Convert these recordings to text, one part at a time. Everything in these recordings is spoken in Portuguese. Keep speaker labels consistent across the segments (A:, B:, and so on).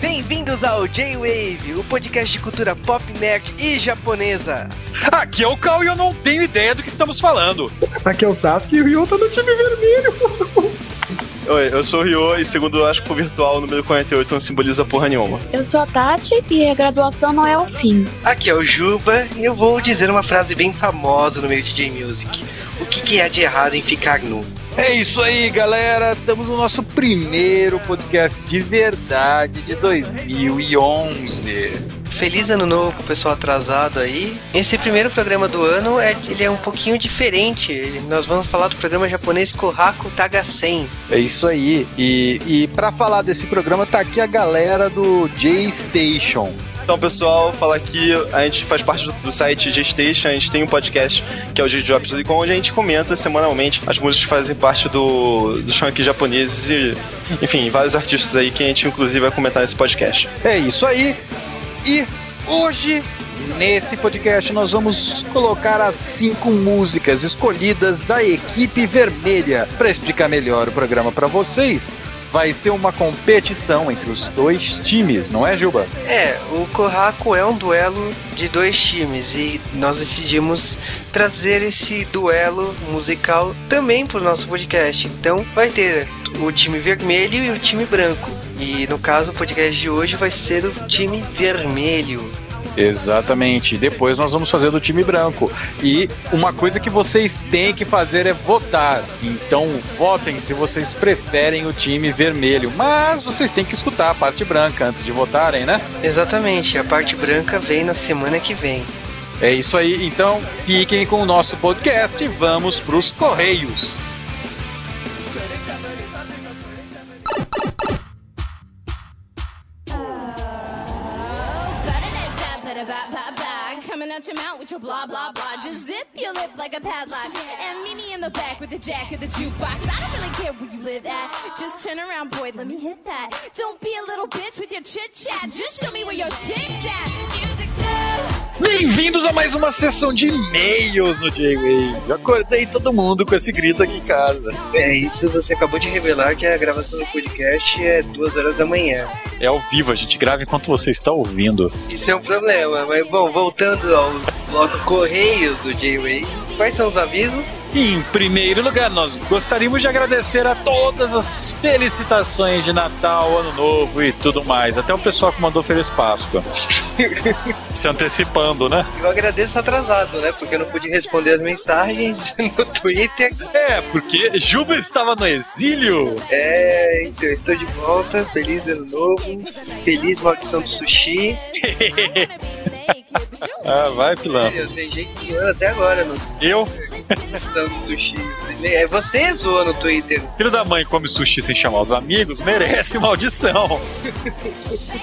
A: Bem-vindos ao J-Wave, o podcast de cultura pop, nerd e japonesa.
B: Aqui é o Cal e eu não tenho ideia do que estamos falando.
C: Aqui é o Sasuke e o Ryo tá no time vermelho.
D: Oi, eu sou o Ryo e segundo o Asco Virtual, o número 48 não simboliza porra nenhuma.
E: Eu sou a Tati e a graduação não é o fim.
A: Aqui é o Juba e eu vou dizer uma frase bem famosa no meio de J-Music. O que, que é de errado em ficar nu?
B: É isso aí, galera. Estamos no nosso primeiro podcast de verdade de 2011.
A: Feliz ano novo pro pessoal atrasado aí. Esse primeiro programa do ano é, ele é um pouquinho diferente. Nós vamos falar do programa japonês Kohaku Tagasen.
B: É isso aí. E, e para falar desse programa tá aqui a galera do J-Station.
D: Então, pessoal, falar aqui, a gente faz parte do, site G-Station, a gente tem um podcast que é o G-Drops, onde a gente comenta semanalmente as músicas que fazem parte do, do chão aqui japoneses e, enfim, vários artistas aí que a gente inclusive vai comentar nesse podcast.
B: É isso aí. E hoje, nesse podcast, nós vamos colocar as cinco músicas escolhidas da equipe vermelha. Para explicar melhor o programa para vocês, vai ser uma competição entre os dois times, não é, Juba?
A: É, o Kohaku é um duelo de dois times e nós decidimos trazer esse duelo musical também pro nosso podcast. Então vai ter o time vermelho e o time branco. E no caso, o podcast de hoje vai ser o time vermelho.
B: Exatamente. Depois nós vamos fazer do time branco. E uma coisa que vocês têm que fazer é votar. Então votem se vocês preferem o time vermelho. Mas vocês têm que escutar a parte branca antes de votarem, né?
A: Exatamente, a parte branca vem na semana que vem.
B: É isso aí. Então fiquem com o nosso podcast e vamos pros Correios.
F: With your blah blah blah. Just zip your lip like a padlock. And meet me in the back with the jack of the jukebox. I don't really care where you live at. Just turn around, boy, let me hit that. Don't be a little bitch with your chit chat. Just show me where your dick's at. Music's.
B: Bem-vindos a mais uma sessão de e-mails no J-Wave. Eu acordei todo mundo com esse grito aqui em casa.
A: É isso, você acabou de revelar que a gravação do podcast é duas horas da manhã.
B: É ao vivo, a gente grava enquanto você está ouvindo.
A: Isso é um problema, mas bom, voltando ao bloco Correios do J-Wave, quais são os avisos?
B: E, em primeiro lugar, nós gostaríamos de agradecer a todas as felicitações de Natal, Ano Novo e tudo mais. Até o pessoal que mandou Feliz Páscoa. Se antecipando, né?
A: Eu agradeço atrasado, né? Porque eu não pude responder as mensagens no Twitter.
B: É, porque Juba estava no exílio.
A: É, então, eu estou de volta. Feliz ano novo. Feliz maldição do sushi.
B: Ah, vai, pilão.
A: Meu, tem gente zoando até agora no
B: Eu,
A: maldição do sushi. É você zoou no Twitter.
B: filho da mãe, come sushi sem chamar os amigos, merece maldição.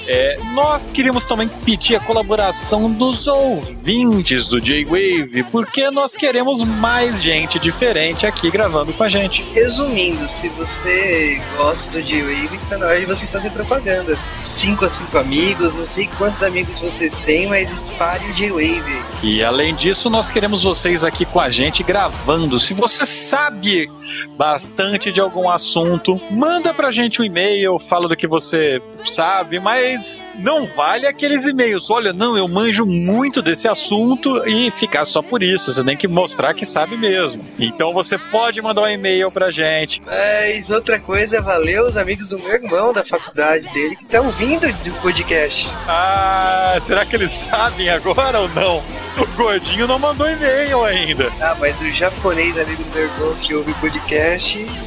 B: É, nós queríamos também pedir a colaboração dos ouvintes do J-Wave, porque nós queremos mais gente diferente aqui gravando com a gente.
A: Resumindo, se você gosta do J-Wave, está na hora de você fazer propaganda. 5 a 5 amigos, não sei quantos amigos vocês têm, mas espalhe o J-Wave.
B: E além disso, nós queremos vocês aqui com a gente gravando. Se você sabe bastante de algum assunto, manda pra gente um e-mail, fala do que você sabe, mas não vale aqueles e-mails. Olha, não, eu manjo muito desse assunto e ficar só por isso. Você tem que mostrar que sabe mesmo. Então você pode mandar um e-mail pra gente.
A: Mas outra coisa, valeu os amigos do meu irmão da faculdade dele que estão vindo do podcast.
B: Ah, será que eles sabem agora ou não? O gordinho não mandou e-mail ainda.
A: Ah, mas o japonês amigo do meu irmão que ouve o podcast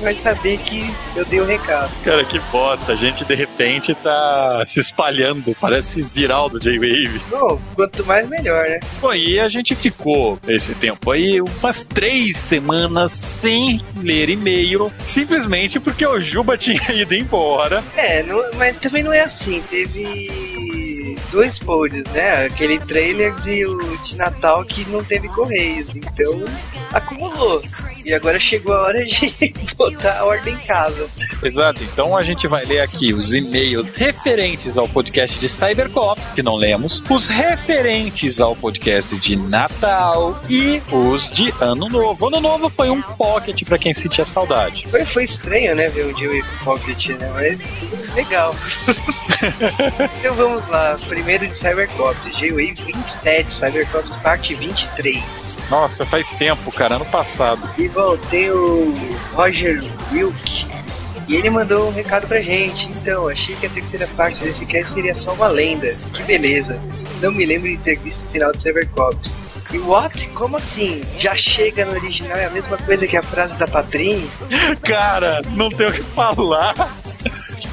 A: vai saber que eu dei o recado.
B: Cara, que bosta. A gente de repente tá se espalhando. Parece viral do J-Wave.
A: Bom, quanto mais melhor, né?
B: Bom, e a gente ficou esse tempo aí, umas três semanas sem ler e-mail, simplesmente porque o Juba tinha ido embora.
A: É, não- mas também não é assim. Teve dois pods, né? Aquele trailers e o de Natal que não teve correios. Então, acumulou. E agora chegou a hora de botar a ordem em casa.
B: Exato, então a gente vai ler aqui os e-mails referentes ao podcast de Cybercops, que não lemos, os referentes ao podcast de Natal e os de Ano Novo. Ano Novo foi um pocket pra quem sentia saudade.
A: Foi, foi estranho, né, ver um J-Wave Pocket, né? Mas legal. então vamos lá. Primeiro de Cybercops, J-Wave 27, Cybercops parte 23.
B: Nossa, faz tempo, cara, ano passado.
A: E bom, tem o Roger Wilk. E ele mandou um recado pra gente. Então, achei que a terceira parte desse cast seria só uma lenda. Que beleza. Não me lembro de ter visto o final de Cybercops. E what? Como assim? Já chega no original é a mesma coisa que a frase da Patrin?
B: Cara, não tem o que falar.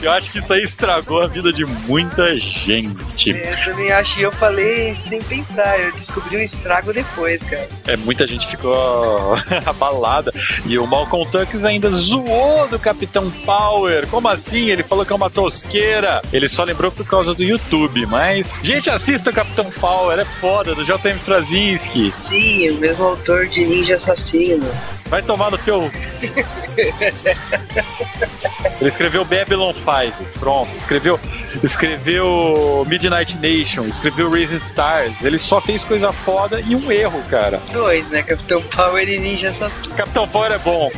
B: Eu acho que isso aí estragou a vida de muita gente.
A: É, eu também acho. E eu falei sem pensar. Eu descobri o estrago depois, cara.
B: É, muita gente ficou abalada. E o Malcolm Tuckes ainda zoou do Capitão Power. Como assim? Ele falou que é uma tosqueira. Ele só lembrou por causa do YouTube. Mas, gente, assista o Capitão Power. É foda, do JM Straczynski.
A: Sim, o mesmo autor de Ninja Assassino.
B: Vai tomar no teu. Ele escreveu Babylon 5, pronto. Escreveu, escreveu Midnight Nation, escreveu Rising Stars. Ele só fez coisa foda e um erro, cara.
A: Dois, né? Capitão Power e Ninja Assassino.
B: Capitão Power é bom.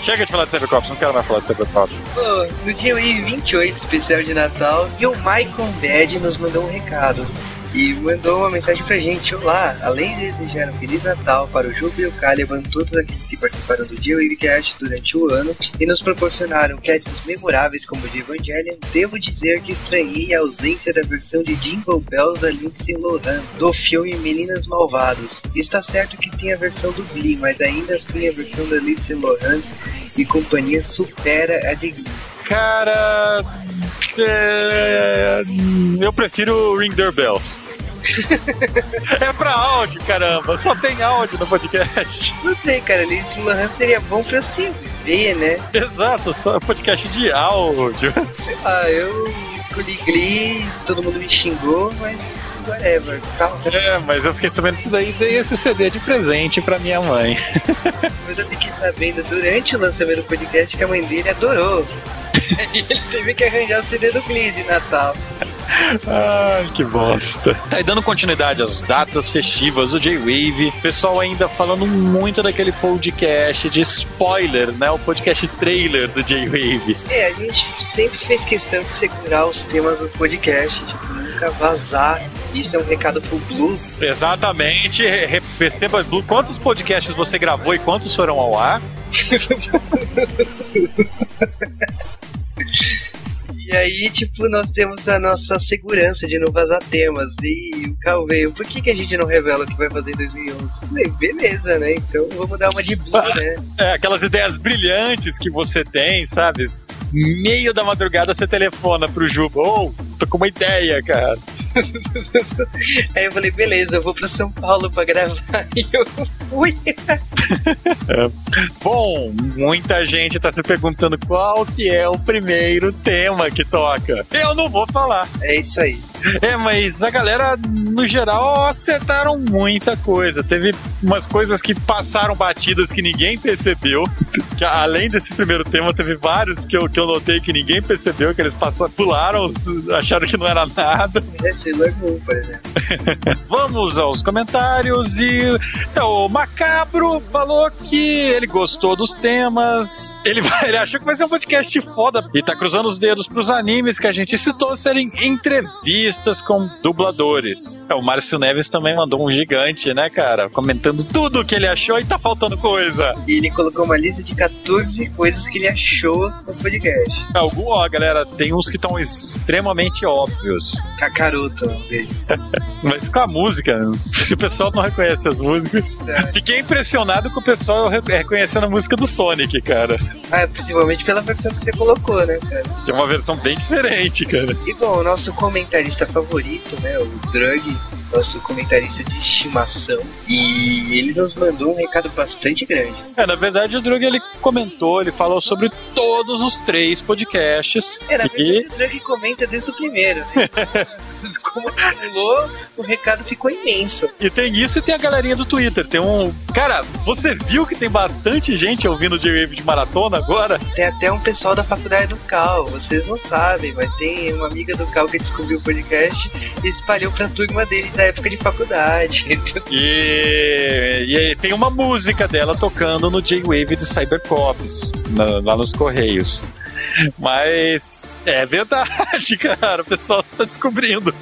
B: Chega de falar de Cybercops, não quero mais falar de Cybercops.
A: Pô, no dia 28, especial de Natal, e o Michael Bad nos mandou um recado. E mandou uma mensagem pra gente: Olá, além de desejar um Feliz Natal para o Juba e o Caliban, todos aqueles que participaram do Dia Wavecast durante o ano e nos proporcionaram casts memoráveis como o de Evangelion, devo dizer que estranhei a ausência da versão de Jingle Bells da Lindsay Lohan, do filme Meninas Malvadas. Está certo que tem a versão do Glee, mas ainda assim a versão da Lindsay Lohan e companhia supera a de Glee.
B: Cara. é, Eu prefiro Ring Their Bells. é pra áudio, caramba. Só tem áudio no podcast.
A: Não sei, cara, Lindsay Lohan seria bom pra se ver, né?
B: Exato, só podcast de áudio.
A: Sei lá, eu escolhi Glee, todo mundo me xingou, mas whatever, calma.
B: É, mas eu fiquei sabendo disso daí e dei esse CD de presente pra minha mãe.
A: Mas eu fiquei sabendo durante o lançamento do podcast que a mãe dele adorou. E ele teve que arranjar o CD do Glee de Natal.
B: Ai, que bosta. Tá e dando continuidade às datas festivas do J-Wave. Pessoal ainda falando muito daquele podcast de spoiler, né? O podcast trailer do J-Wave.
A: É, a gente sempre fez questão de segurar os temas do podcast, tipo, nunca vazar. Isso é um recado pro Blues.
B: Exatamente. Perceba, Blue, quantos podcasts você gravou e quantos foram ao ar?
A: E aí, tipo, nós temos a nossa segurança de não vazar temas. E o Cal veio, por que, que a gente não revela o que vai fazer em 2011? Eu Falei, beleza, né? Então vamos dar uma de Blue, né?
B: É, aquelas ideias brilhantes que você tem, sabe? Meio da madrugada você telefona pro Juba. Ô, tô com uma ideia, cara.
A: Aí eu falei, beleza, eu vou pra São Paulo pra gravar. E eu fui.
B: Bom, muita gente tá se perguntando qual que é o primeiro tema que toca. Eu não vou falar.
A: É isso aí.
B: É, mas a galera, no geral, acertaram muita coisa. Teve umas coisas que passaram batidas que ninguém percebeu. Que, além desse primeiro tema, teve vários que eu, que eu notei que ninguém percebeu, que eles passaram, pularam, acharam que não era nada.
A: É Sailor Moon, por exemplo.
B: Vamos aos comentários e é, o Macabro falou que ele gostou dos temas, ele, vai- ele achou que vai ser um podcast foda e tá cruzando os dedos pros animes que a gente citou serem entrevistas com dubladores. É, o Márcio Neves também mandou um gigante, né, cara? Comentando tudo o que ele achou e tá faltando coisa.
A: E ele colocou uma lista de 14 coisas que ele achou no podcast.
B: Algum, ó, galera, tem uns que estão extremamente óbvios.
A: Beijo.
B: Mas com a música, se o pessoal não reconhece as músicas. Fiquei impressionado com o pessoal re- reconhecendo a música do Sonic, cara.
A: Ah, principalmente pela versão que você colocou, né, cara?
B: Que é uma versão bem diferente, cara.
A: E bom, o nosso comentarista favorito, né, o Drug, nosso comentarista de estimação, e ele nos mandou um recado bastante grande.
B: É, na verdade, o Drug ele comentou, ele falou sobre todos os três podcasts.
A: É, na
B: e
A: verdade, o Drug comenta desde o primeiro, né? como acumulou, o recado ficou imenso.
B: E tem isso e tem a galerinha do Twitter. Tem um. Cara, você viu que tem bastante gente ouvindo J-Wave de maratona agora?
A: Tem até um pessoal da faculdade do Cal, vocês não sabem, mas tem uma amiga do Cal que descobriu o podcast e espalhou pra turma dele da época de faculdade.
B: E, e aí tem uma música dela tocando no J-Wave de Cybercops, lá nos Correios. Mas é verdade, cara. O pessoal tá descobrindo.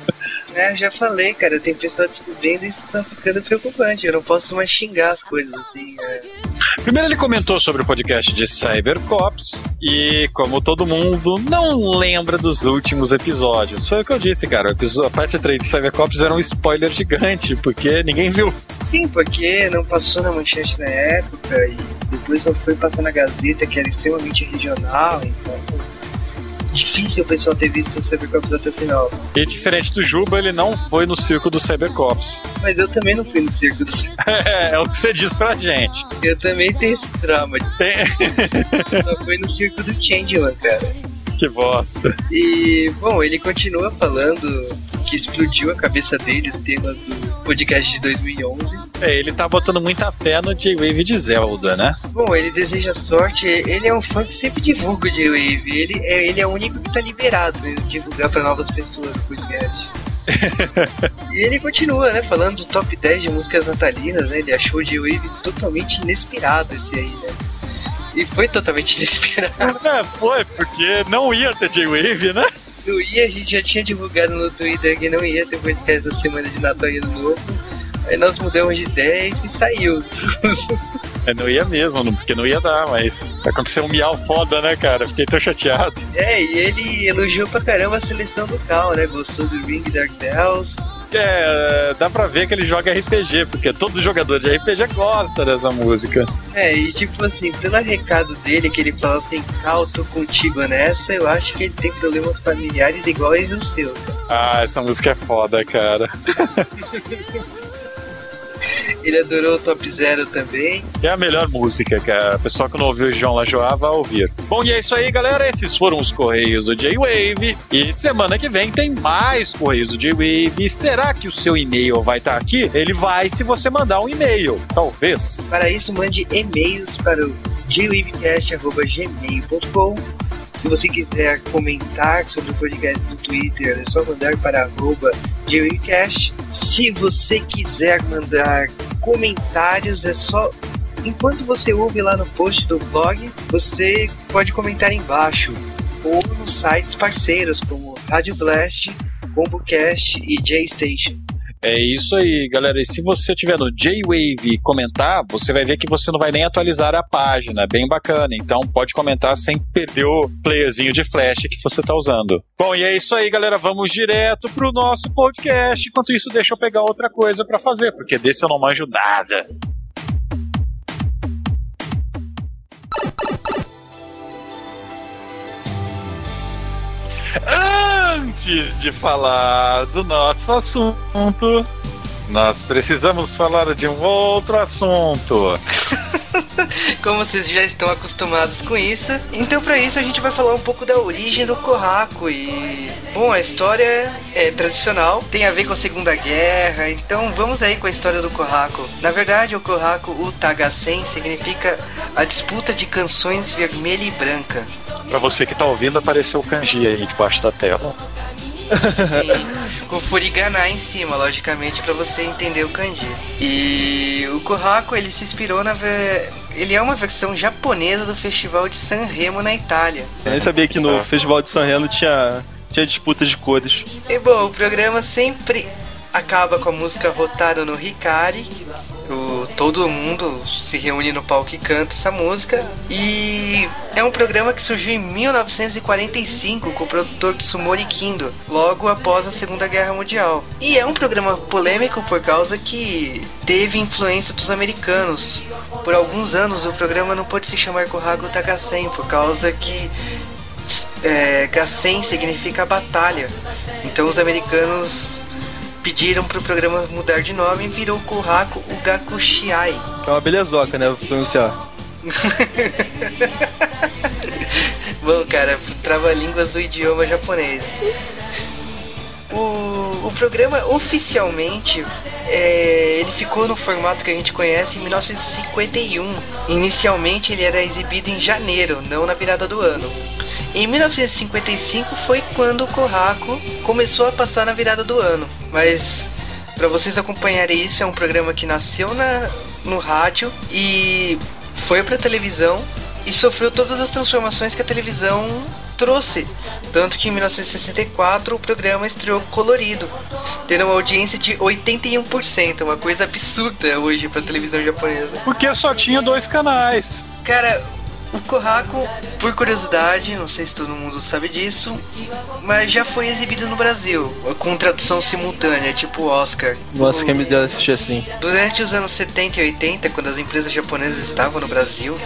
A: É, já falei, cara, tem pessoal descobrindo e isso tá ficando preocupante. Eu não posso mais xingar as coisas assim. é.
B: Primeiro ele comentou sobre o podcast de Cybercops e como todo mundo não lembra dos últimos episódios. Foi o que eu disse, cara. A parte 3 de Cybercops era um spoiler gigante, porque ninguém viu.
A: Sim, porque não passou na manchete na época e depois só foi passar na Gazeta, que era extremamente regional, então. Difícil o pessoal ter visto o Cybercops até o final.
B: E diferente do Juba, ele não foi no circo do Cybercops.
A: Mas eu também não fui no circo do
B: É, é o que você diz pra gente.
A: Eu também tenho esse trauma.
B: Tem...
A: Só fui no circo do Changeman, cara.
B: que bosta.
A: E, bom, ele continua falando que explodiu a cabeça dele os temas do podcast de 2011.
B: É, ele tá botando muita fé no J-Wave de Zelda, né?
A: Bom, ele deseja sorte. Ele é um fã que sempre divulga o J-Wave. Ele é, ele é o único que tá liberado de divulgar pra novas pessoas o podcast. e ele continua, né, falando do top 10 de músicas natalinas, né? Ele achou o J-Wave totalmente inesperado esse aí, né? E foi totalmente inesperado.
B: É, foi, porque não ia ter J-Wave, né?
A: Não ia, a gente já tinha divulgado no Twitter que não ia ter podcast da semana de Natal e Ano Novo. Aí nós mudamos de ideia e saiu.
B: É, não ia mesmo, porque não ia dar, mas aconteceu um miau foda, né, cara? Fiquei tão chateado.
A: É, e ele elogiou pra caramba a seleção do Cal, né? Gostou do Ring Dark Dells.
B: É, dá pra ver que ele joga RPG, porque todo jogador de RPG gosta dessa música.
A: É, e tipo assim, pelo recado dele, que ele fala assim, Cal, tô contigo nessa, eu acho que ele tem problemas familiares iguais aos seus.
B: Ah, essa música é foda, cara.
A: Ele adorou o Top Zero também.
B: É a melhor música, cara. O pessoal que não ouviu o João Lajoá vai ouvir. Bom, e é isso aí, galera. Esses foram os Correios do J-Wave. E semana que vem tem mais Correios do J-Wave. E será que o seu e-mail vai estar aqui? Ele vai se você mandar um e-mail, talvez.
A: Para isso, mande e-mails para o jwavecast.gmail.com Se você quiser comentar sobre o podcast no Twitter, é só mandar para arroba. Se você quiser mandar comentários, é só... Enquanto você ouve lá no post do blog, você pode comentar embaixo. Ou nos sites parceiros, como Rádio Blast, ComboCast e JStation.
B: É isso aí, galera. E se você tiver no J-Wave comentar, você vai ver que você não vai nem atualizar a página. Bem bacana. Então pode comentar sem perder o playerzinho de flash que você está usando. Bom, e é isso aí, galera. Vamos direto pro nosso podcast. Enquanto isso, deixa eu pegar outra coisa para fazer, porque desse eu não manjo nada. Antes de falar do nosso assunto, nós precisamos falar de um outro assunto.
A: Como vocês já estão acostumados com isso, então para isso a gente vai falar um pouco da origem do Kohaku e bom, a história é tradicional, tem a ver com a Segunda Guerra, então vamos aí com a história do Kohaku. Na verdade, o Kohaku Utagasen significa a disputa de canções vermelha e branca.
B: Pra você que tá ouvindo, apareceu o kanji aí debaixo da tela.
A: Com furigana em cima, logicamente, para você entender o kanji. E o Kohaku, ele se inspirou na ve- ele é uma versão japonesa do festival de Sanremo na Itália.
D: Eu nem sabia que no Festival de San Reno tinha, tinha disputa de cores.
A: E bom, o programa sempre acaba com a música Rotaro no Hikari. Todo mundo se reúne no palco e canta essa música. E é um programa que surgiu em 1945 com o produtor Tsumori Kindo, logo após a Segunda Guerra Mundial. E é um programa polêmico por causa que teve influência dos americanos. Por alguns anos o programa não pôde se chamar Kohaku Takasen por causa que é, Gassen significa batalha. Então os americanos pediram para o programa mudar de nome e virou Kohaku Ugakushiai.
D: Que é uma belezoca, né? Vou pronunciar.
A: Bom, cara, trava-línguas do idioma japonês. O, o programa oficialmente é, ele ficou no formato que a gente conhece em 1951. Inicialmente ele era exibido em janeiro, não na virada do ano. Em 1955 foi quando o Corraco começou a passar na virada do ano. Mas para vocês acompanharem isso, é um programa que nasceu na, no rádio e foi para televisão e sofreu todas as transformações que a televisão trouxe. Tanto que em 1964 o programa estreou colorido, tendo uma audiência de 81%, uma coisa absurda hoje para televisão japonesa.
B: Porque só tinha dois canais.
A: Cara, o Corraco, por curiosidade, não sei se todo mundo sabe disso, mas já foi exibido no Brasil, com tradução simultânea, tipo Oscar.
D: Nossa, quem me deu assistir assim.
A: Durante os anos 70 e 80, quando as empresas japonesas estavam no Brasil,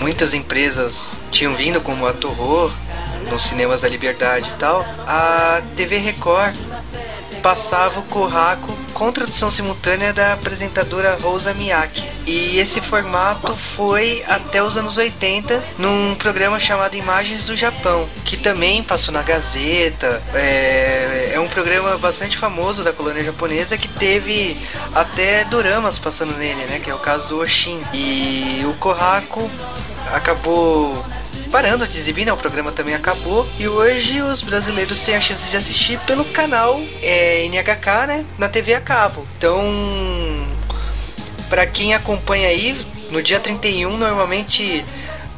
A: muitas empresas tinham vindo como a Toho, nos cinemas da Liberdade e tal, a TV Record passava o Corraco com tradução simultânea da apresentadora Rosa Miyake. E esse formato foi até os anos 80 num programa chamado Imagens do Japão, que também passou na Gazeta. É, é um programa bastante famoso da colônia japonesa que teve até doramas passando nele, né? Que é o caso do Oshin. E o Corraco acabou parando de exibir, né? O programa também acabou. E hoje os brasileiros têm a chance de assistir pelo canal é, NHK, né? Na TV a cabo. Então, para quem acompanha aí, no dia 31, normalmente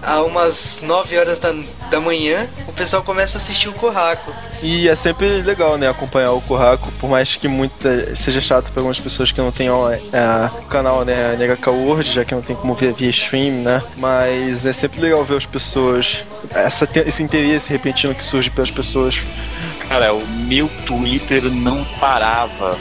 A: a umas 9 horas da, da manhã, o pessoal começa a assistir o Corraco.
D: E é sempre legal, né, acompanhar o Corraco, por mais que muita seja chato para algumas pessoas que não tenham é, o canal, né, NHK World, já que não tem como ver via stream, né, mas é sempre legal ver as pessoas, essa, esse interesse repentino que surge pelas pessoas.
B: Cara, o meu Twitter não parava.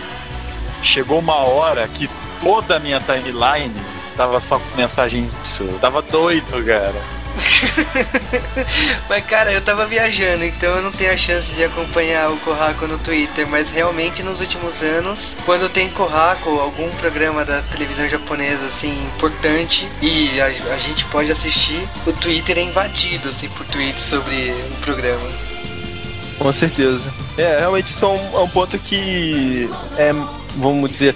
B: Chegou uma hora que toda a minha timeline tava só com mensagem disso. Eu tava doido, cara.
A: mas cara, eu tava viajando, então eu não tenho a chance de acompanhar o Corraco no Twitter, mas realmente nos últimos anos, quando tem Corraco, algum programa da televisão japonesa assim importante e a, a gente pode assistir, o Twitter é invadido assim por tweets sobre o programa.
D: Com certeza. É, realmente isso é um, é um ponto que é, vamos dizer,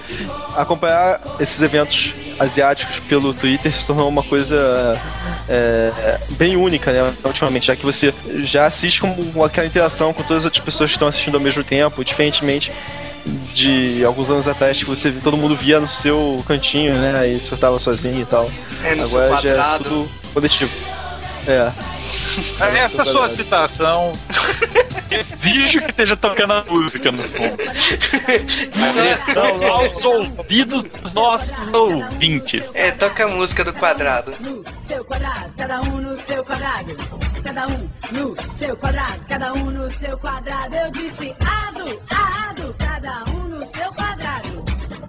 D: acompanhar esses eventos asiáticos pelo Twitter se tornou uma coisa é, bem única, né, ultimamente, já que você já assiste com aquela interação com todas as outras pessoas que estão assistindo ao mesmo tempo, diferentemente de alguns anos atrás que você todo mundo via no seu cantinho, né, e surtava sozinho e tal.
A: É, no
D: Agora
A: seu
D: já é tudo coletivo. É.
B: Essa sua citação exige que esteja tocando a música no fundo. Não, aos ouvidos dos nossos ouvintes.
A: É, toca a música do quadrado.
G: no seu quadrado, cada um no seu quadrado. Cada um no seu quadrado, cada um no seu quadrado. Eu disse ado, ado, cada um no seu quadrado.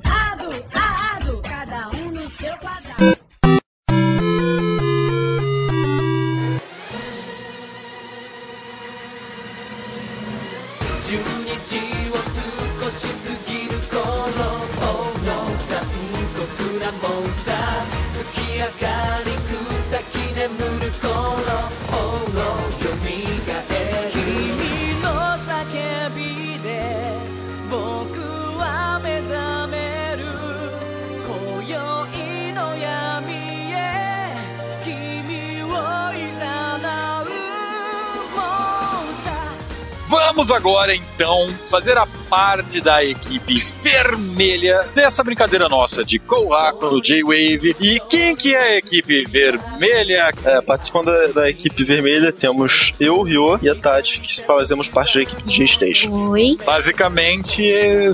G: Ado, ado, cada um no seu quadrado.
B: Vamos agora então fazer a parte da equipe vermelha dessa brincadeira nossa de Kohaku, J-Wave. E quem que é a equipe vermelha?
D: É, participando da, da equipe vermelha temos eu, Ryo e a Tati, que fazemos parte da equipe do J-Station.
E: Oi.
B: Basicamente,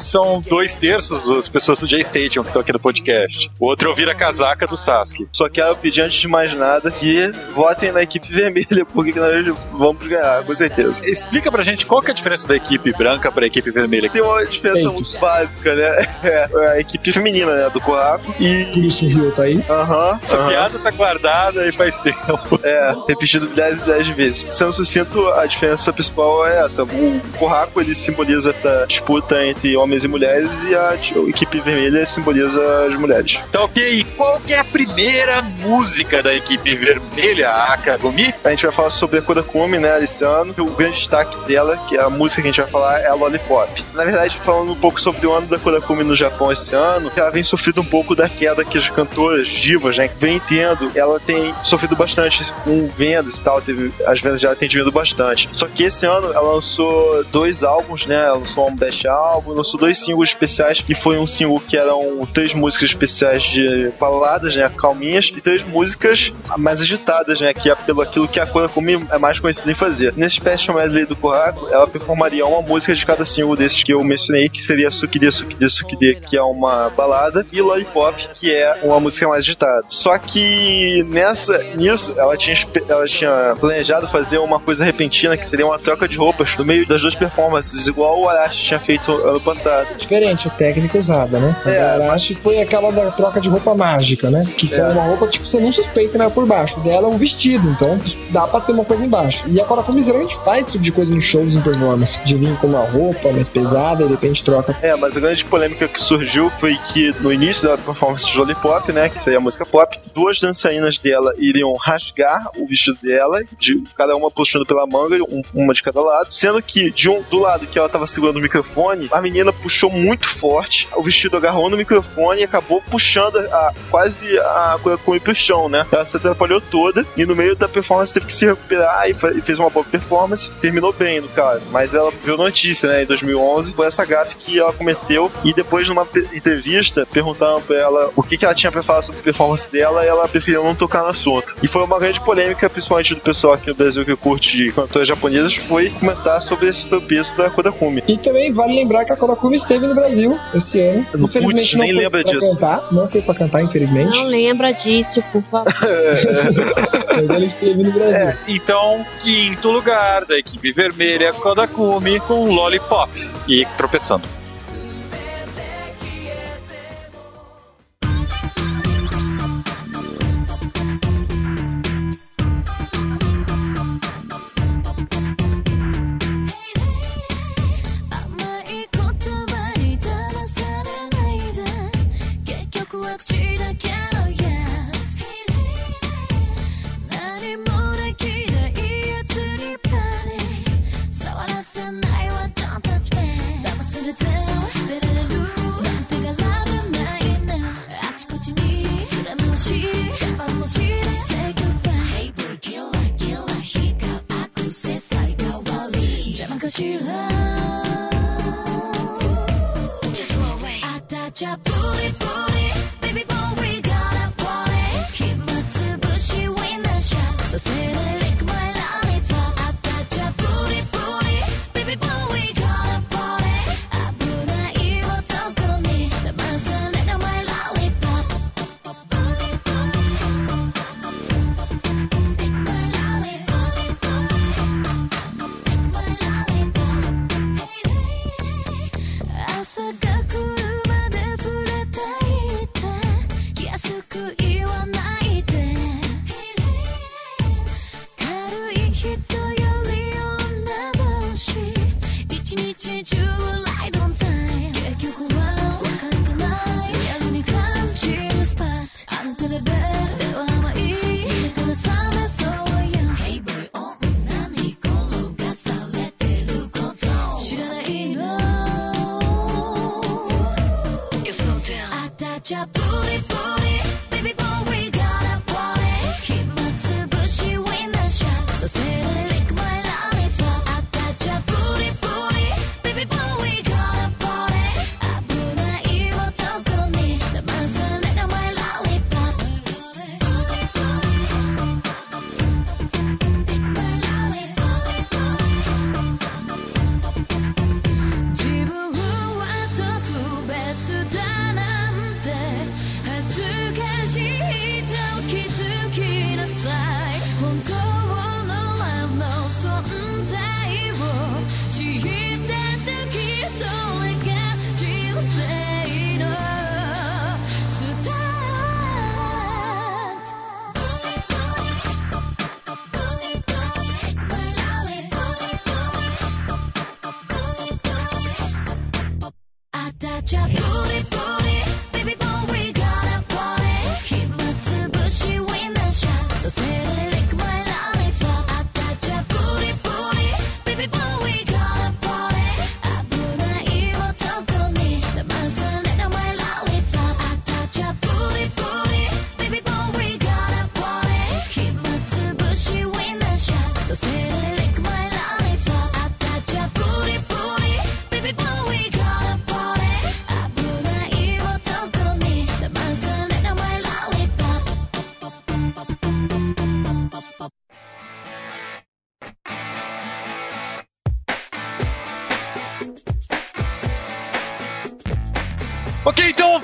B: são dois terços das pessoas do J-Station que estão aqui no podcast. O outro é o vira-casaca do Sasuke.
D: Só quero pedir antes de mais nada que votem na equipe vermelha, porque nós vamos ganhar, com certeza.
B: Explica pra gente qual que é a diferença da equipe branca pra equipe vermelha.
D: Tem uma diferença muito básica, né? É a equipe feminina, né? Do Kohaku. E.
C: Por isso o Rio tá aí.
D: Aham.
B: Essa piada tá guardada aí faz tempo.
D: É, repetido 10 e 10 vezes. Sendo sucinto, a diferença principal é essa. O Kohaku, ele simboliza essa disputa entre homens e mulheres e a equipe vermelha simboliza as mulheres.
B: Tá ok, e qual que é a primeira música da equipe vermelha, a Akagumi?
D: A gente vai falar sobre a Kodakumi, né, esse ano. O grande destaque dela, que a música que a gente vai falar é a Lollipop. Na verdade, falando um pouco sobre o ano da Kodakumi no Japão esse ano, ela vem sofrendo um pouco da queda que as cantoras divas, né, vem tendo. Ela tem sofrido bastante com vendas e tal, teve, as vendas dela têm diminuído bastante. Só que esse ano ela lançou dois álbuns, né, ela lançou um best álbum, lançou dois singles especiais, que foi um single que eram três músicas especiais de baladas, né, calminhas, e três músicas mais agitadas, né, que é pelo aquilo que a Kodakumi é mais conhecida em fazer. Nesse Special Medley do Kohaku, ela performaria uma música de cada single desses que eu mencionei, que seria Sukide, Sukide, Sukide, que é uma balada, e Lollipop, que é uma música mais agitada. Só que nessa, nisso, ela tinha, ela tinha planejado fazer uma coisa repentina, que seria uma troca de roupas no meio das duas performances, igual o Arashi tinha feito ano passado.
C: Diferente a técnica usada, né?
D: É,
C: É, que foi aquela da troca de roupa mágica, né? Que
D: É.
C: uma roupa, tipo, você não suspeita nada por baixo. Dela é um vestido, então dá pra ter uma coisa embaixo. E a Korakumi geralmente faz esse tipo de coisa em shows, em performance. De vir com uma roupa mais pesada e de repente troca.
D: É, mas a grande polêmica que surgiu foi que no início da performance de Lollipop, né, que seria a música pop, duas dançarinas dela iriam rasgar o vestido dela, de cada uma puxando pela manga, um- uma de cada lado, sendo que de um, do lado que ela tava segurando o microfone, a menina puxou muito forte, o vestido agarrou no microfone e acabou puxando a, quase a Korakumi pro chão, né? Ela se atrapalhou toda e no meio da performance teve que se recuperar e fez uma boa performance, terminou bem no caso, mas ela viu notícia, né, em 2011, por essa gafe que ela cometeu e depois numa entrevista perguntaram pra ela o que, que ela tinha pra falar sobre a performance dela e ela preferiu não tocar no assunto. E foi uma grande polêmica, principalmente do pessoal aqui no Brasil que curte cantoras japonesas, foi comentar sobre esse tropeço da Kodakumi.
C: E também vale lembrar que a Korakumi esteve no Brasil esse ano.
D: No
C: Infelizmente
D: Putz,
C: não
D: nem
C: foi
D: lembra
C: pra
D: disso.
C: Cantar, não foi pra cantar, infelizmente.
E: Não lembra disso, por favor.
C: Mas ela esteve no Brasil.
H: É, então, quinto lugar da equipe vermelha, Kodakumi com Lollipop e tropeçando.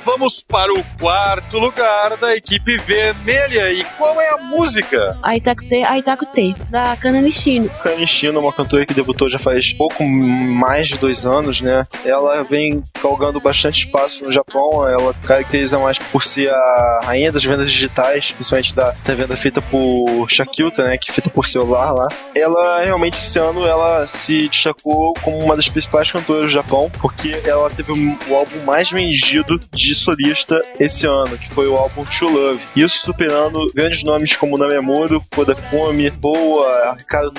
B: Vamos para o quarto lugar da equipe vermelha. E qual é a música?
E: Aitakute, Aitakute, da Kana Nishino.
D: Kanishino é uma cantora que debutou já faz pouco mais de dois anos, né? Ela vem galgando bastante espaço no Japão. Ela caracteriza mais por ser a rainha das vendas digitais, principalmente da, da venda feita por Shakilta, né? Que é feita por celular lá. Ela realmente esse ano ela se destacou como uma das principais cantoras do Japão, porque ela teve o, o álbum mais vendido de solista esse ano, que foi o álbum True Love. Isso superando grandes nomes como Namemuro, Kodakumi, Boa, Ricardo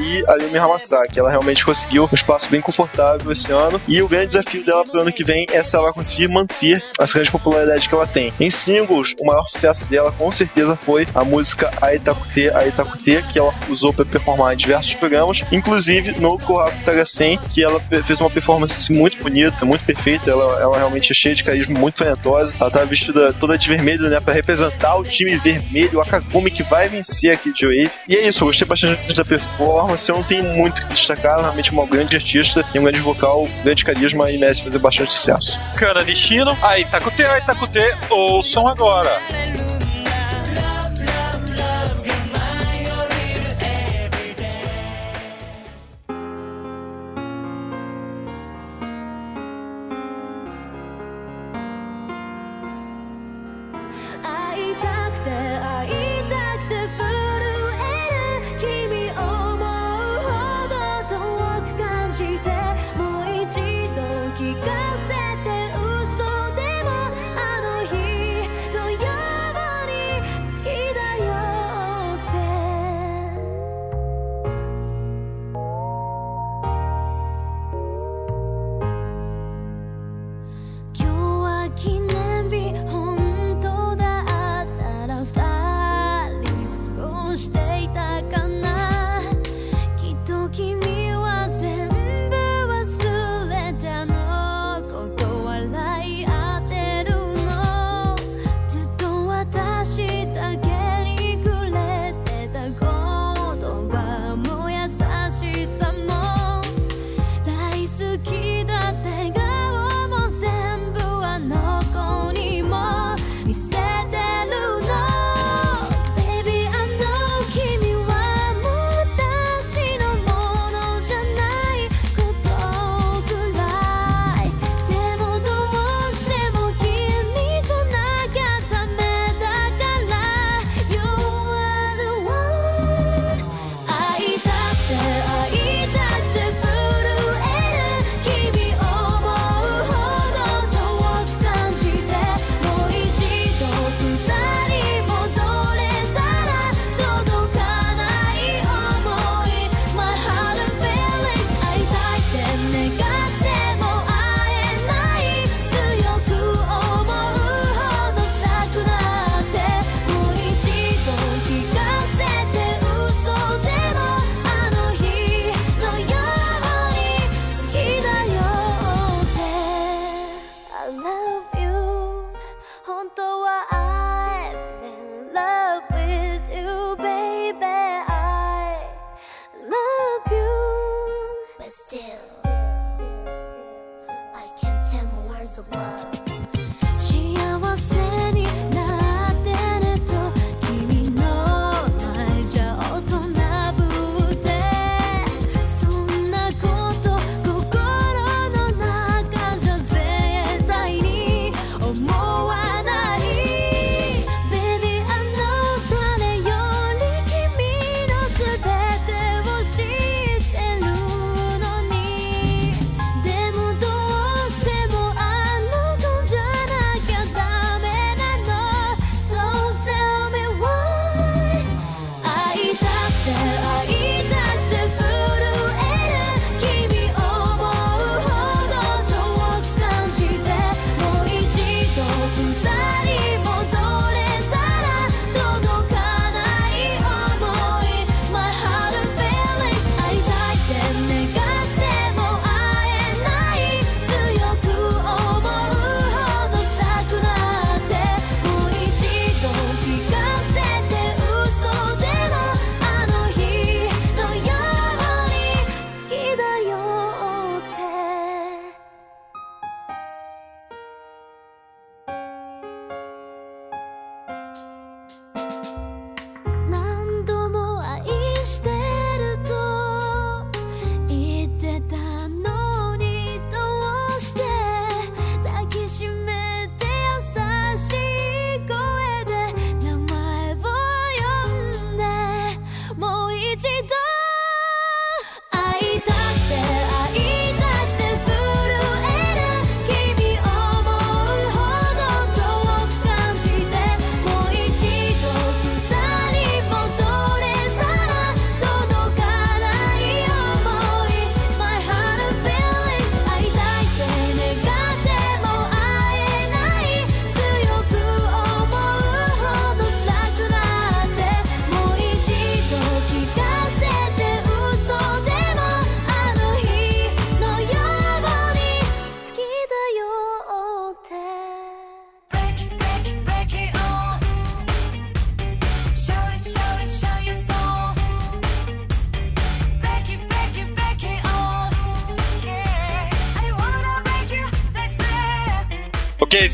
D: e Ayumi Hamasaki. Ela realmente conseguiu um espaço bem confortável esse ano. E o grande desafio dela pro ano que vem é se ela conseguir manter essa grande popularidade que ela tem. Em singles, o maior sucesso dela com certeza foi a música Aitakute Aitakute, que ela usou para performar em diversos programas, inclusive no Kohaku Tagasen, que ela fez uma performance muito bonita, muito perfeita. Ela, ela realmente é cheia de carisma, muito talentosa. Ela tá vestida toda de vermelho, né, para representar o time vermelho, o Akagumi, que vai vencer aqui de Wave. E é isso, eu gostei bastante da performance. Eu não tenho muito o que destacar, realmente uma grande artista, tem um grande vocal, grande carisma e merece fazer bastante sucesso.
B: Kana Nishino, Aitakute, Aitakute, ouçam agora.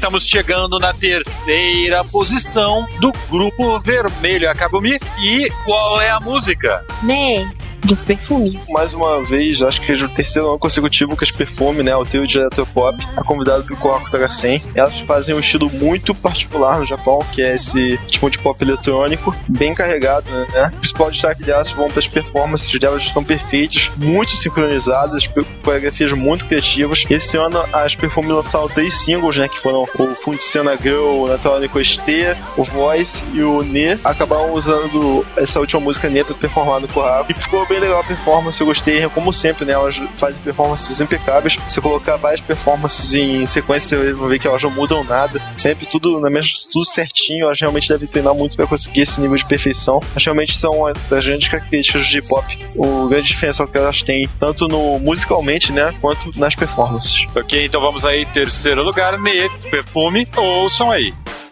B: Estamos chegando na terceira posição do grupo vermelho Akagumi. E qual é a música?
E: Né? Dos perfumes.
D: Mais uma vez, acho que é o terceiro ano consecutivo que as Perfume, né, o trio de Electropop, é convidado do Kohaku Tagasen. Elas fazem um estilo muito particular no Japão, que é esse tipo de pop eletrônico, bem carregado, né? O principal destaque delas vão para as performances delas são perfeitas, muito sincronizadas, coreografias muito criativas. Esse ano as Perfume lançaram três singles, né, que foram o Fundicena Girl, o Naturalico ST, o Voice e o Ne. Acabaram usando essa última música Ne para performar no Kohaku. E ficou bem legal a performance, eu gostei, como sempre, né? Elas fazem performances impecáveis. Se colocar várias performances em sequência, você vai ver que elas não mudam nada. Sempre tudo na mesma, tudo certinho. Elas realmente devem treinar muito para conseguir esse nível de perfeição. Mas realmente são uma das grandes características do J-pop. O grande diferencial que elas têm, tanto no musicalmente, né? Quanto nas performances.
B: Ok, então vamos aí, terceiro lugar, Ne, perfume. Ouçam aí.「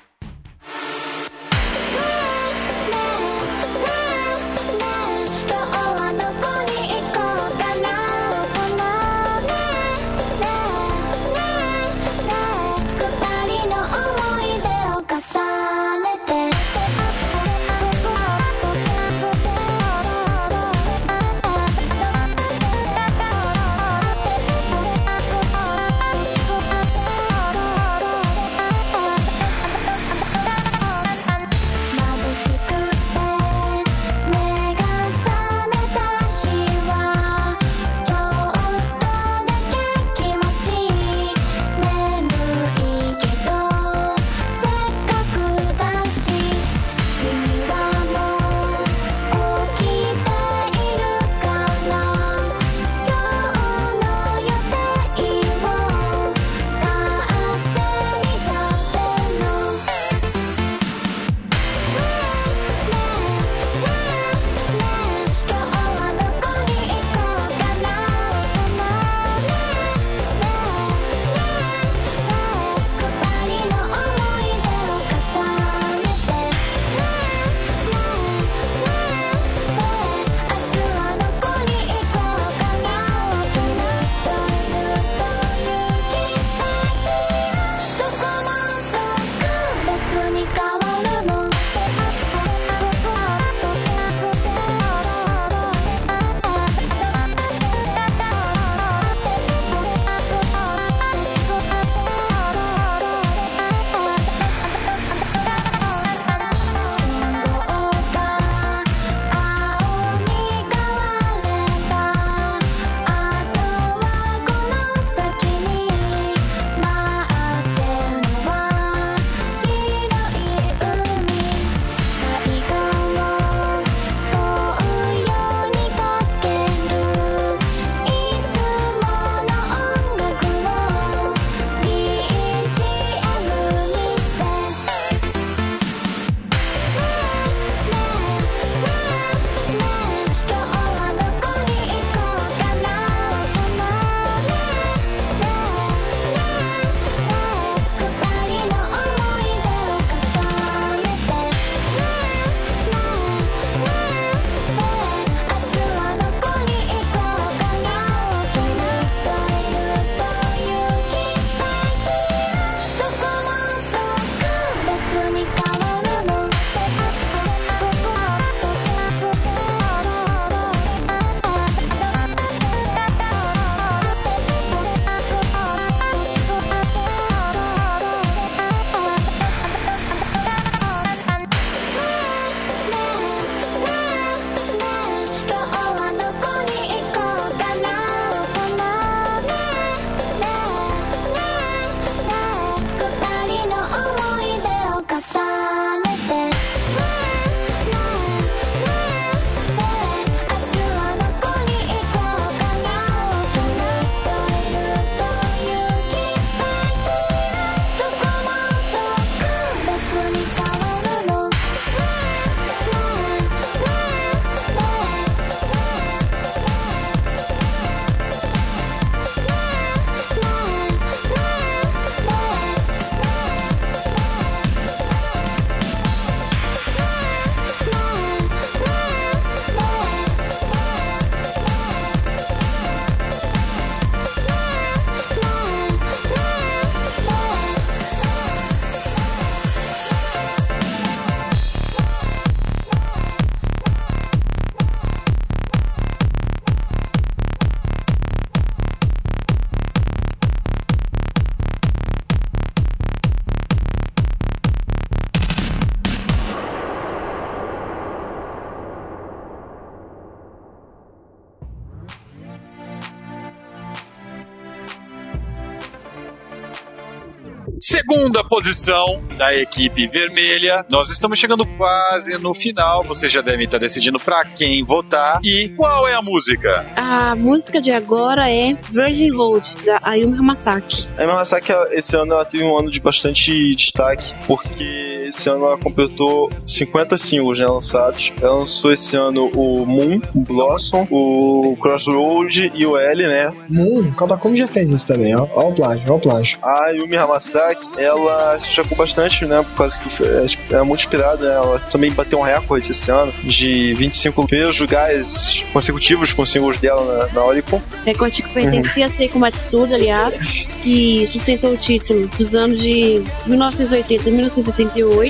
B: segunda posição da equipe vermelha. Nós estamos chegando quase no final. Vocês já devem estar decidindo para quem votar. E qual é a música?
E: A música de agora é Virgin Road, da Ayumi Hamasaki.
D: A Emma Masaki, ela- esse ano ela teve um ano de bastante destaque, porque esse ano ela completou 50 singles né, lançados. Ela lançou esse ano o Moon, o Blossom, o Crossroad e o L, né?
C: Moon, Kabakumi já fez isso também, ó. Ó o plágio, ó o plágio.
D: A Yumi Hamasaki, ela se destacou bastante, né? Por causa que é, é muito inspirada, né? Ela também bateu um recorde esse ano de 25 primeiros lugares consecutivos com singles dela na, na Oricon.
E: Recorde que pertencia a Seiko Matsuda, aliás, que sustentou o título dos anos de 1980 e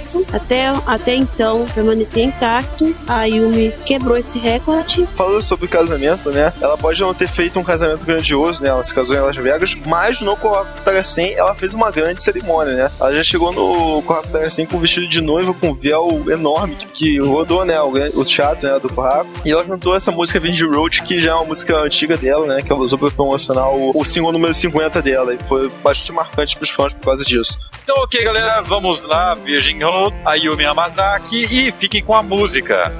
E: 1978. Até, até então permanecia intacto. A Yumi quebrou esse recorde.
D: Falando sobre o casamento, né? Ela pode não ter feito um casamento grandioso, né? Ela se casou em Las Vegas, mas no Kohaku Tagasen ela fez uma grande cerimônia, né? Ela já chegou no Kohaku Tagasen com um vestido de noiva com um véu enorme que, rodou, né? O, teatro né, do Kohaku. E ela cantou essa música Vindy Road, que já é uma música antiga dela, né? Que ela usou pra promocionar o, o single número 50 dela. E foi bastante marcante pros fãs por causa disso.
B: Então, ok, galera, vamos lá. Virgin Road, Ayumi Hamasaki e fiquem com a música.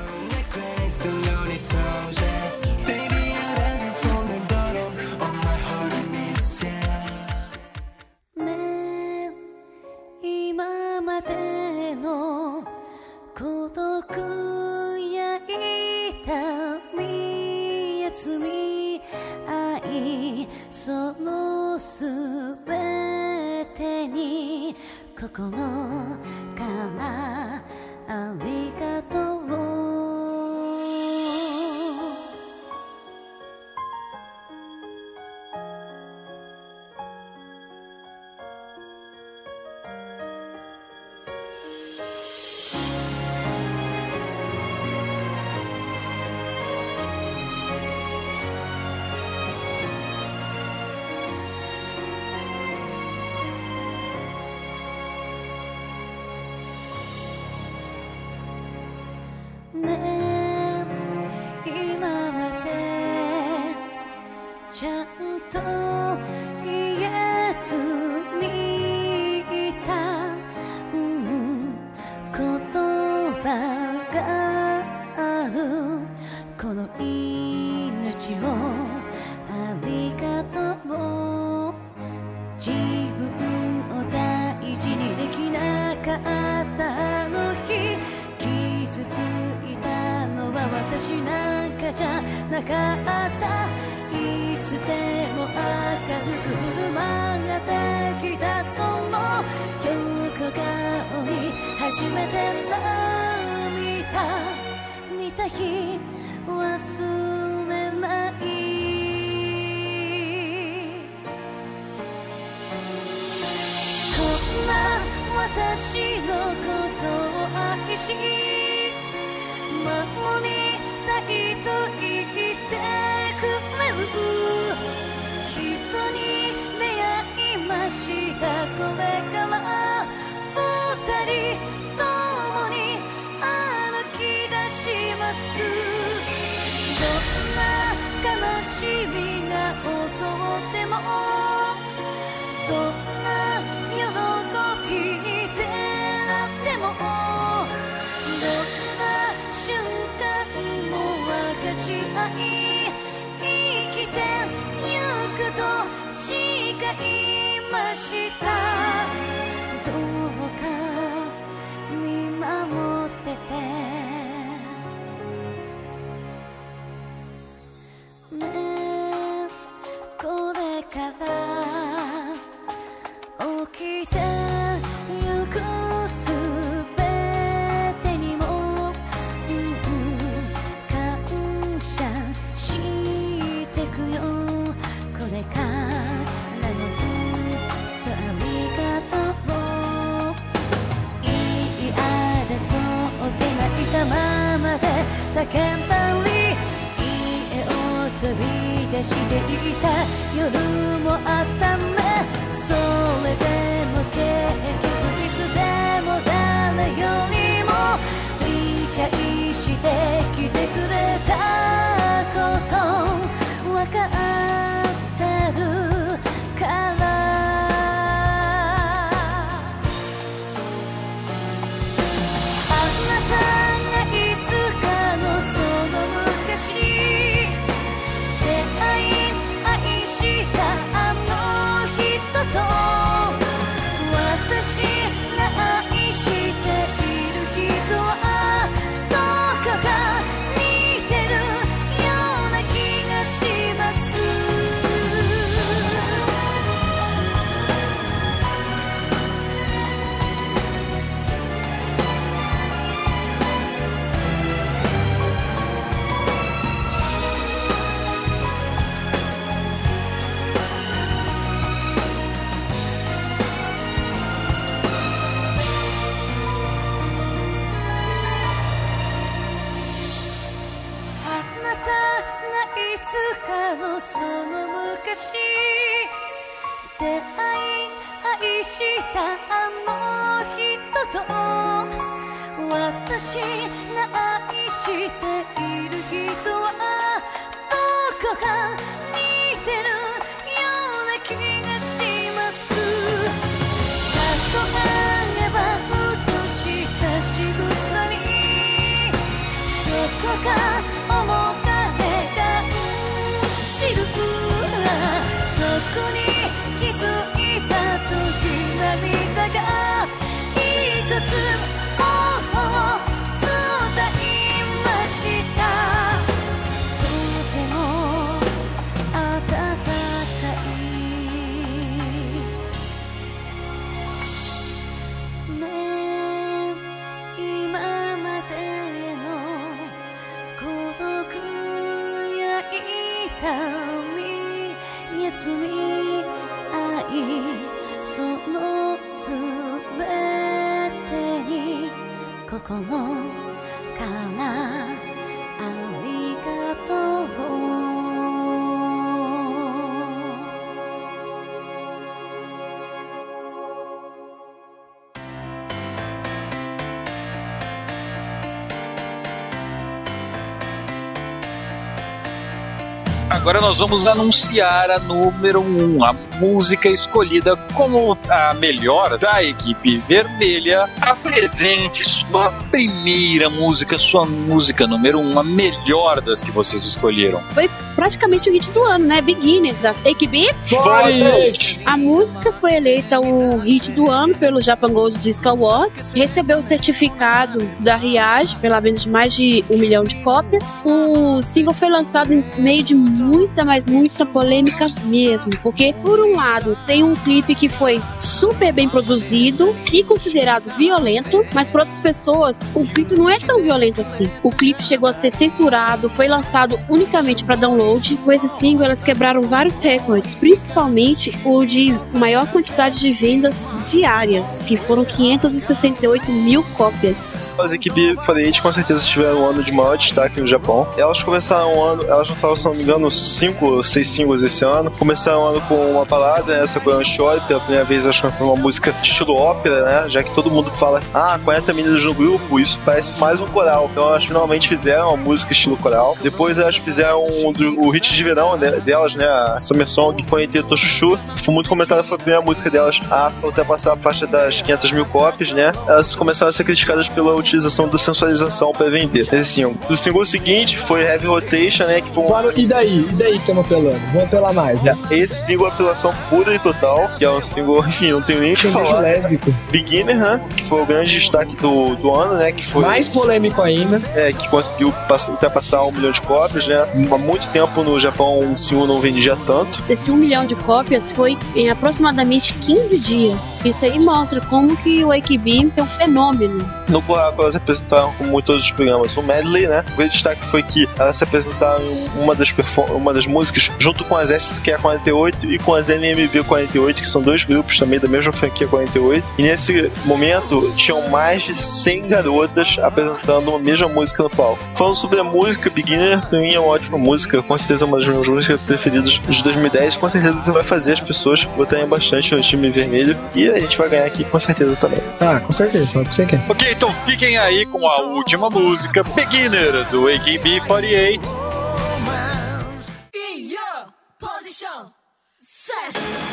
F: ねえ今までの孤独や痛み休み愛そのすべ てに心からありがとう 내 つかのその昔出会い愛したあの人と私が愛している人はどこか似てるような気がします例えばふとした仕草にどこか気づいた時涙が一つみ休み愛そのすべてに心
H: Agora nós vamos anunciar a número 1, um, a música escolhida como a melhor da equipe vermelha. Apresente sua primeira música, sua música número 1, um, a melhor das que vocês escolheram.
E: Foi praticamente o hit do ano, né? Beginner da AKB. A música foi eleita o hit do ano pelo Japan Gold Disc Awards, recebeu o certificado da Riage pela venda de mais de um milhão de cópias. O single foi lançado em meio de muita, mas muita polêmica mesmo, porque por um lado tem um clipe que foi super bem produzido e considerado violento, mas para outras pessoas o clipe não é tão violento assim. O clipe chegou a ser censurado, foi lançado unicamente para download. Com esse single elas quebraram vários recordes, principalmente o de maior quantidade de vendas diárias, que foram 568 mil cópias.
D: As equipes Fariate com certeza tiveram um ano de maior destaque no Japão. Elas começaram o ano, elas lançaram, se não me engano, cinco, seis singles esse ano. Começaram o ano com uma balada, essa foi uma Shore, pela primeira vez acho que foi uma música estilo ópera, né? Já que todo mundo fala, ah, 40 meninas no grupo, isso parece mais um coral. Então elas finalmente fizeram uma música estilo coral. Depois elas fizeram um o hit de verão delas, né? A Summer Song com a ET Toshuchu. Foi muito comentada, foi a primeira música delas a ultrapassar a faixa das 500 mil cópias, né? Elas começaram a ser criticadas pela utilização da sensualização para vender. Esse single. O single seguinte foi Heavy Rotation, né? Que foi um
C: Claro, e daí? E daí que estamos apelando? Vamos apelar mais, né?
D: esse single é apelação pura e total, que é um single, enfim, não tenho nem o que falar.
C: lésbico.
D: Beginner, né? Que foi o grande destaque do, do ano, né? Que foi.
C: Mais polêmico ainda.
D: É, que conseguiu pass- ultrapassar um milhão de cópias, né? Há muito tempo no Japão um single não vendia tanto.
E: Esse um milhão de cópias foi em aproximadamente 15 dias. Isso aí mostra como que o AKB é um fenômeno.
D: No buraco elas apresentaram, como em todos os programas, um medley, né? O grande destaque foi que elas se apresentaram em uma das, perfor- uma das músicas junto com as SQ48 e com as NMB48, que são dois grupos também da mesma franquia 48. E nesse momento tinham mais de 100 garotas apresentando uma mesma música no palco. Falando sobre a música, Beginner pra mim é uma ótima música, com certeza é uma das minhas músicas preferidas de 2010. Com certeza vai fazer as pessoas votarem bastante no time vermelho e a gente vai ganhar aqui com certeza também.
C: Ah, com certeza, só que você quer.
H: Ok, então fiquem aí com a última música, Beginner, do AKB48. 帅。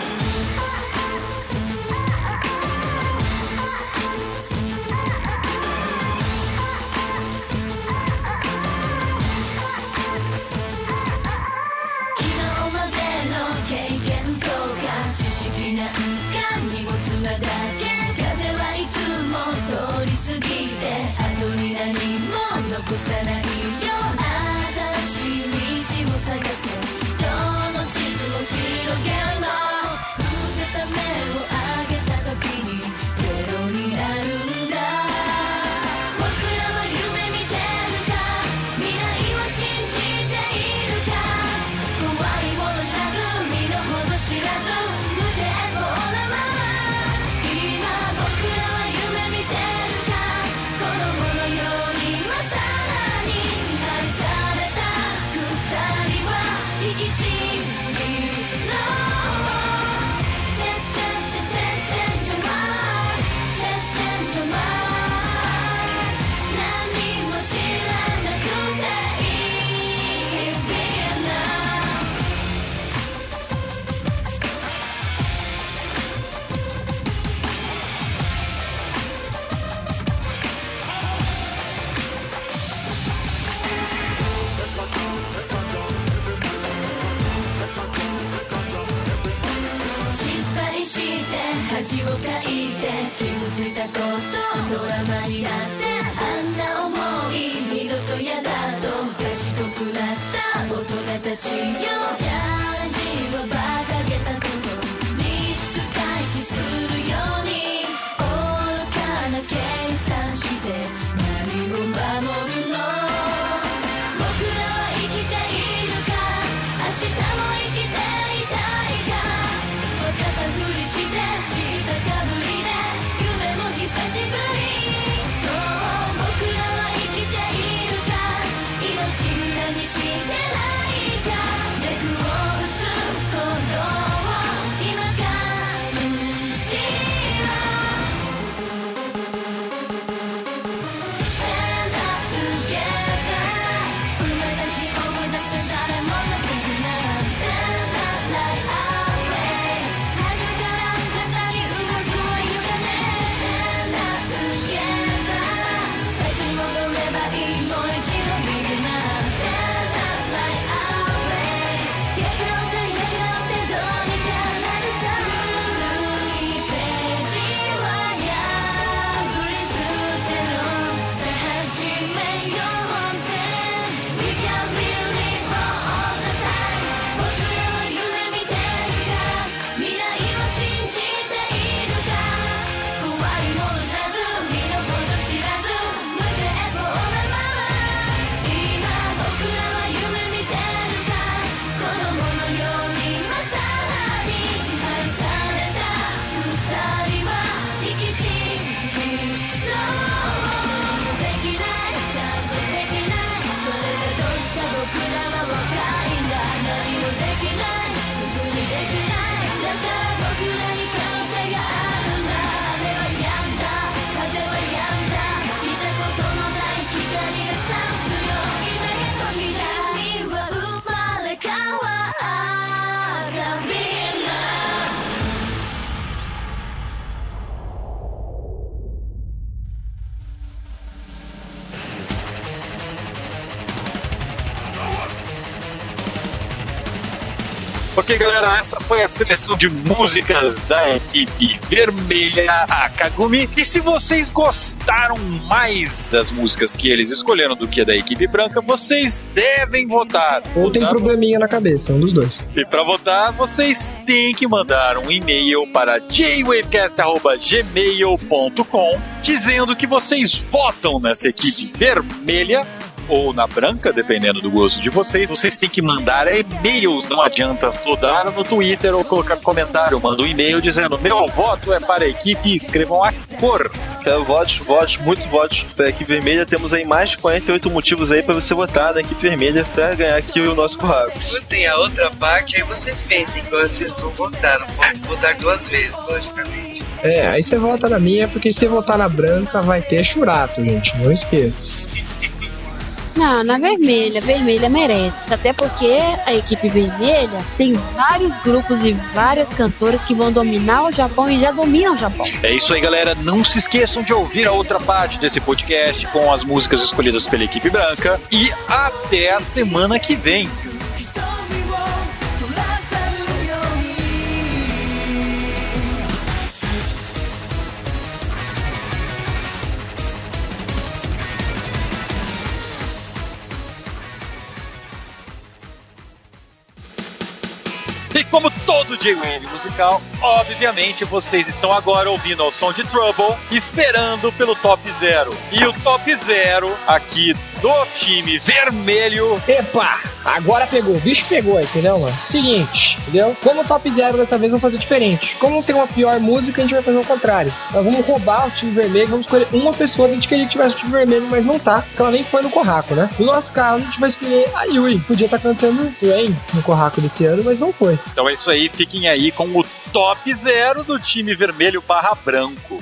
B: Ok, galera, essa foi a seleção de músicas da equipe vermelha Akagumi. E se vocês gostaram mais das músicas que eles escolheram do que a da equipe branca, vocês devem votar.
C: Ou tem probleminha na cabeça, um dos dois.
B: E para votar, vocês têm que mandar um e-mail para jwavecast.gmail.com dizendo que vocês votam nessa equipe vermelha ou na branca, dependendo do gosto de vocês. Vocês têm que mandar e-mails, não adianta flodar no Twitter ou colocar comentário. Manda um e-mail dizendo: Meu voto é para a equipe, escrevam a cor.
D: Quero votos, votos, muitos votos pra equipe vermelha. Temos aí mais de 48 motivos aí pra você votar na equipe vermelha pra ganhar aqui o nosso curraco.
A: Tem a outra parte, aí vocês pensem que vocês vão votar. Não pode votar duas vezes, logicamente.
C: É, aí você vota na minha, porque se você votar na branca vai ter churato, gente. Não esqueça.
E: Não, na vermelha. Vermelha merece. Até porque a equipe vermelha tem vários grupos e várias cantoras que vão dominar o Japão e já dominam o Japão.
B: É isso aí, galera. Não se esqueçam de ouvir a outra parte desse podcast com as músicas escolhidas pela equipe branca. E até a semana que vem. J-Wave musical, obviamente vocês estão agora ouvindo ao som de Trouble, esperando pelo Top Zero. E o Top Zero aqui do time vermelho
C: Epa! Agora pegou, o bicho pegou, entendeu, mano? Seguinte, entendeu? Como top zero dessa vez, vamos fazer diferente. Como tem uma pior música, a gente vai fazer o contrário. Nós vamos roubar o time vermelho, vamos escolher uma pessoa que a gente queria que tivesse o time vermelho, mas não tá, porque ela nem foi no Corraco, né? No nosso caso, a gente vai escolher a Yui. Podia estar cantando Rain no Corraco desse ano, mas não foi.
B: Então é isso aí, fiquem aí com o top zero do time vermelho barra branco.